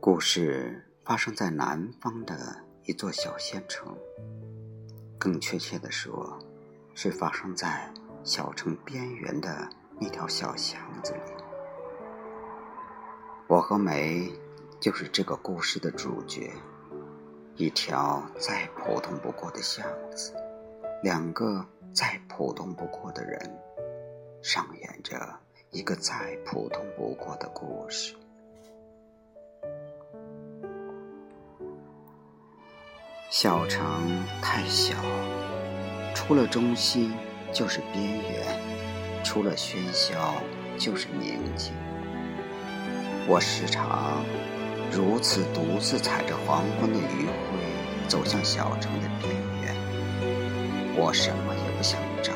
故事发生在南方的一座小县城，更确切的说，是发生在小城边缘的那条小巷子里。我和梅就是这个故事的主角。一条再普通不过的巷子，两个再普通不过的人，上演着一个再普通不过的故事。小城太小，除了中心就是边缘，除了喧嚣就是宁静。我时常如此独自踩着黄昏的余晖走向小城的边缘。我什么也不想找，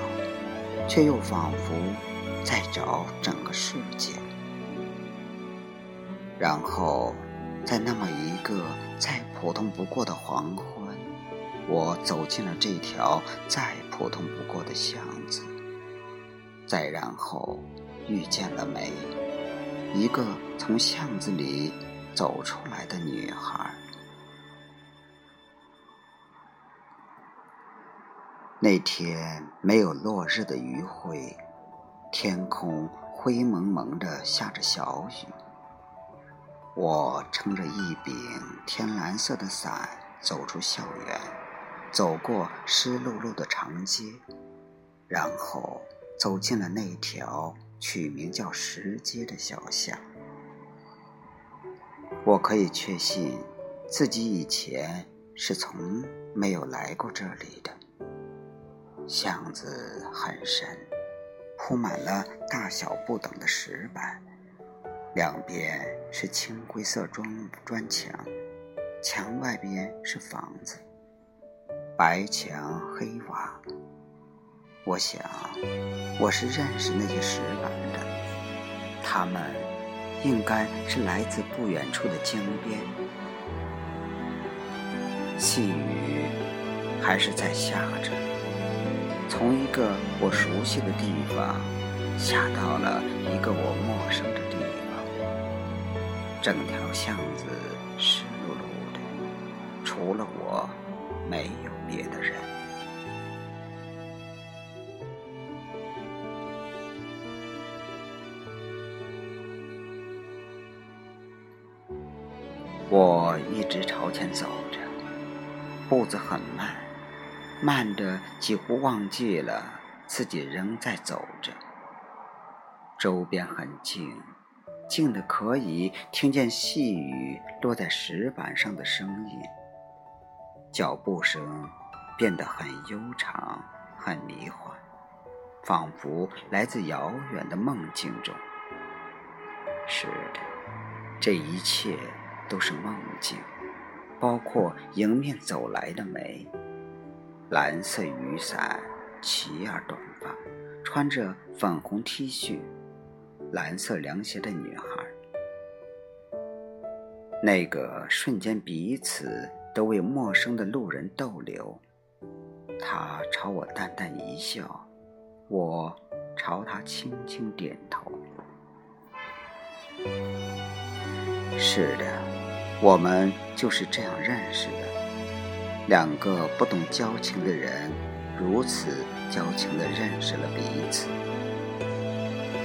却又仿佛在找整个世界。然后，在那么一个再普通不过的黄昏。我走进了这条再普通不过的巷子，再然后遇见了梅，一个从巷子里走出来的女孩。那天没有落日的余晖，天空灰蒙蒙的下着小雨。我撑着一柄天蓝色的伞走出校园。走过湿漉漉的长街，然后走进了那条取名叫石街的小巷。我可以确信，自己以前是从没有来过这里的。巷子很深，铺满了大小不等的石板，两边是青灰色砖砖墙，墙外边是房子。白墙黑瓦，我想我是认识那些石板的，他们应该是来自不远处的江边。细雨还是在下着，从一个我熟悉的地方下到了一个我陌生的地方，整条巷子湿漉漉的，除了我。没有别的人。朝前走着，步子很慢，慢的几乎忘记了自己仍在走着。周边很静，静的可以听见细雨落在石板上的声音。脚步声变得很悠长，很迷幻，仿佛来自遥远的梦境中。是的，这一切都是梦境，包括迎面走来的梅，蓝色雨伞，齐耳短发，穿着粉红 T 恤，蓝色凉鞋的女孩。那个瞬间，彼此。都为陌生的路人逗留，他朝我淡淡一笑，我朝他轻轻点头。是的，我们就是这样认识的。两个不懂交情的人，如此交情的认识了彼此。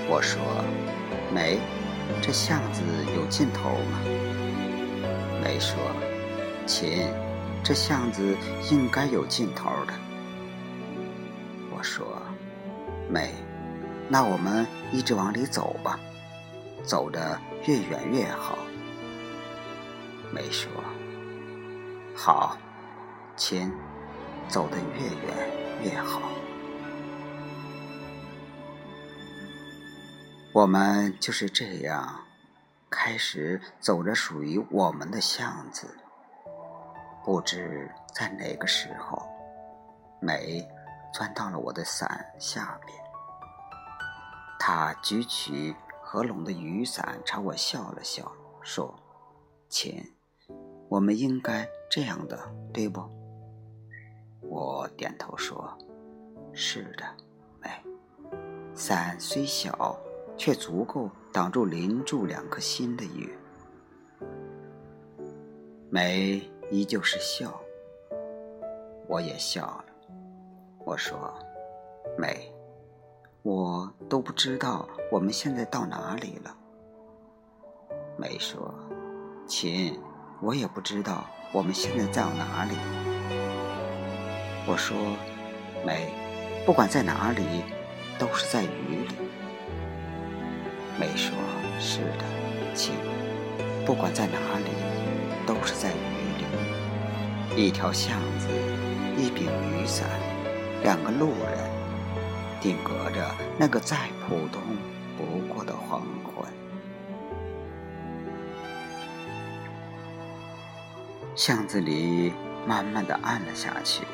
我说：“梅，这巷子有尽头吗？”梅说。秦，这巷子应该有尽头的。我说：“梅，那我们一直往里走吧，走得越远越好。”没说：“好，秦，走得越远越好。”我们就是这样，开始走着属于我们的巷子。不知在哪个时候，梅钻到了我的伞下边。他举起合拢的雨伞，朝我笑了笑，说：“亲，我们应该这样的，对不？我点头说：“是的，梅。伞虽小，却足够挡住淋住两颗心的雨。”梅依旧是笑，我也笑了。我说：“梅，我都不知道我们现在到哪里了。”梅说：“秦，我也不知道我们现在在哪里。”我说：“梅，不管在哪里，都是在雨里。”梅说：“是的，亲，不管在哪里，都是在雨里。一条巷子，一柄雨伞，两个路人，定格着那个再普通不过的黄昏。”巷子里慢慢的暗了下去。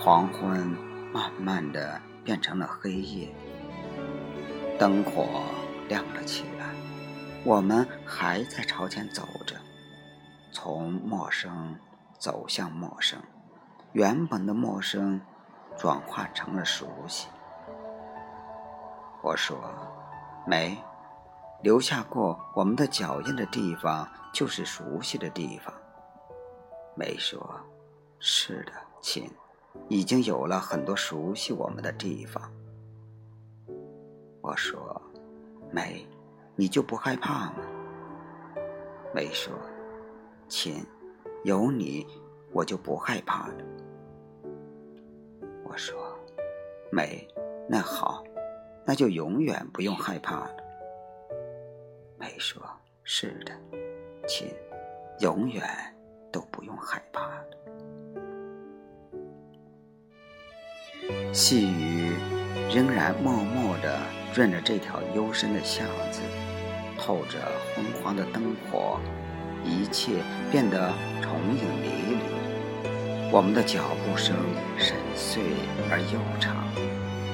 黄昏慢慢的变成了黑夜，灯火亮了起来。我们还在朝前走着，从陌生走向陌生，原本的陌生转化成了熟悉。我说：“没，留下过我们的脚印的地方就是熟悉的地方。”梅说：“是的，亲。”已经有了很多熟悉我们的地方。我说：“梅，你就不害怕吗？”梅说：“亲，有你，我就不害怕了。”我说：“梅，那好，那就永远不用害怕了。”梅说：“是的，亲，永远都不用害怕了。”细雨仍然默默地润着这条幽深的巷子，透着昏黄的灯火，一切变得重影离离。我们的脚步声深邃而悠长，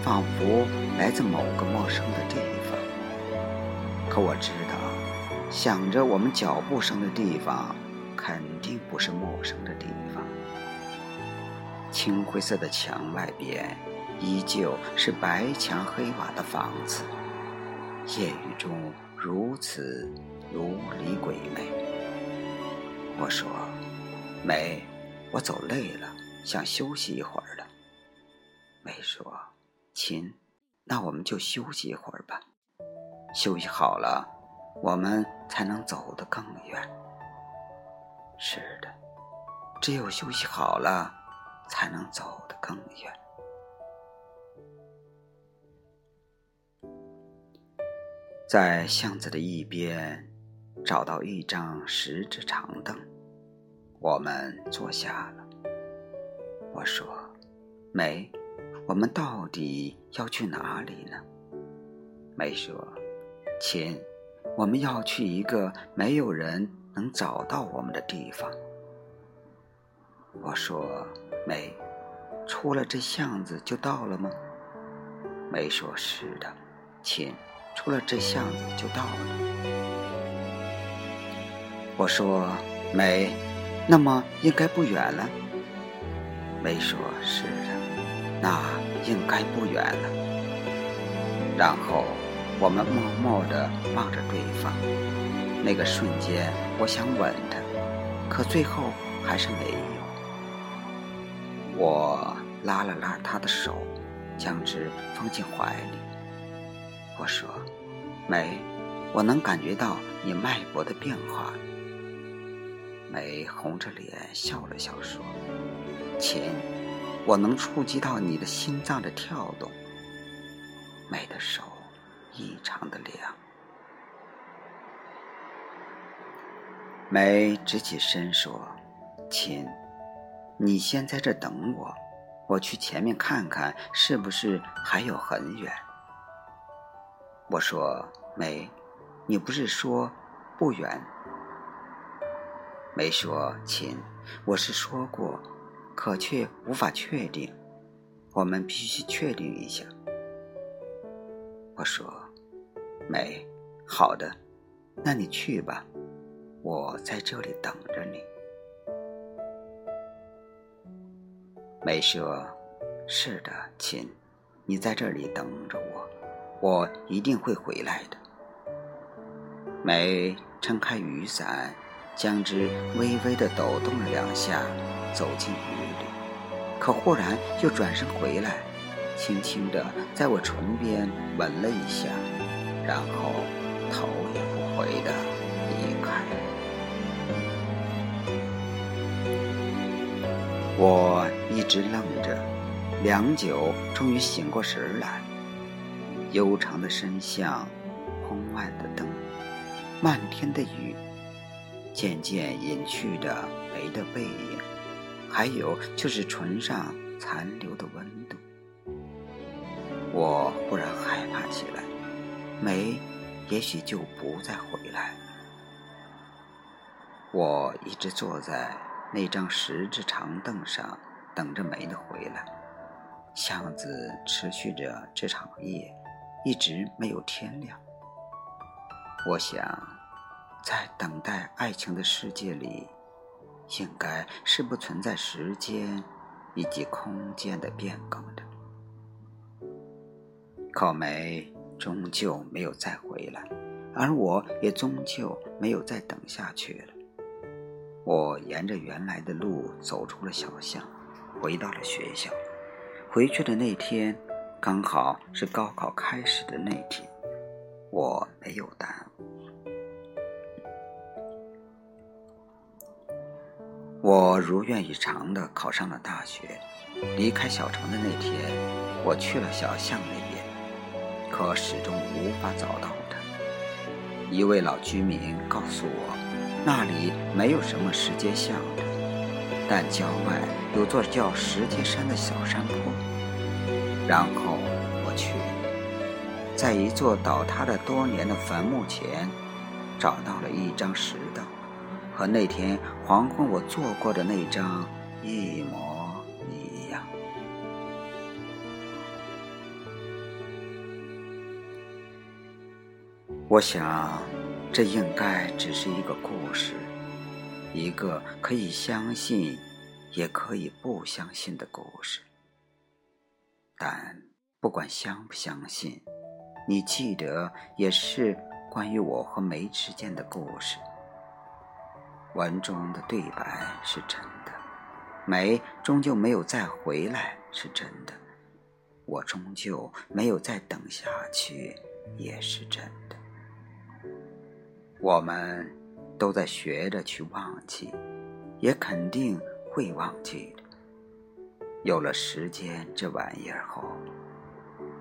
仿佛来自某个陌生的地方。可我知道，响着我们脚步声的地方，肯定不是陌生的地方。青灰色的墙外边。依旧是白墙黑瓦的房子，夜雨中如此如离鬼魅。我说：“梅，我走累了，想休息一会儿了。”梅说：“亲，那我们就休息一会儿吧。休息好了，我们才能走得更远。”只有休息好了，才能走得更远。在巷子的一边，找到一张十指长凳，我们坐下了。我说：“梅，我们到底要去哪里呢？”梅说：“亲，我们要去一个没有人能找到我们的地方。”我说：“梅，出了这巷子就到了吗？”梅说：“是的，亲。”出了这巷子就到了。我说：“梅，那么应该不远了。”梅说：“是的，那应该不远了。”然后我们默默地望着对方。那个瞬间，我想吻他，可最后还是没有。我拉了拉他的手，将之放进怀里。我说：“梅，我能感觉到你脉搏的变化。”梅红着脸笑了笑说：“亲，我能触及到你的心脏的跳动。”梅的手异常的凉。梅直起身说：“亲，你先在这等我，我去前面看看，是不是还有很远。”我说：“没，你不是说不远？”梅说：“亲，我是说过，可却无法确定。我们必须确定一下。”我说：“没，好的，那你去吧，我在这里等着你。”梅说：“是的，亲，你在这里等着我，我一定会回来的。”梅撑开雨伞，将之微微的抖动了两下，走进雨里。可忽然又转身回来，轻轻地在我唇边吻了一下，然后头也不回地离开。我一直愣着，良久，终于醒过神来。悠长的深巷，昏暗的灯。漫天的雨，渐渐隐去的梅的背影，还有就是唇上残留的温度。我忽然害怕起来，梅也许就不再回来。我一直坐在那张石质长凳上，等着梅的回来。巷子持续着这场夜，一直没有天亮。我想，在等待爱情的世界里，应该是不存在时间以及空间的变更的。可梅终究没有再回来，而我也终究没有再等下去了。我沿着原来的路走出了小巷，回到了学校。回去的那天，刚好是高考开始的那天，我没有耽误。我如愿以偿的考上了大学。离开小城的那天，我去了小巷那边，可始终无法找到他。一位老居民告诉我，那里没有什么时间巷的，但郊外有座叫石阶山的小山坡。然后我去，在一座倒塌了多年的坟墓前，找到了一张石凳。和那天黄昏我坐过的那张一模一样。我想，这应该只是一个故事，一个可以相信，也可以不相信的故事。但不管相不相信，你记得，也是关于我和梅之间的故事。文中的对白是真的，梅终究没有再回来是真的，我终究没有再等下去也是真的。我们都在学着去忘记，也肯定会忘记的。有了时间这玩意儿后，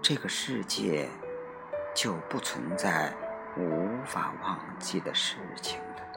这个世界就不存在无法忘记的事情了。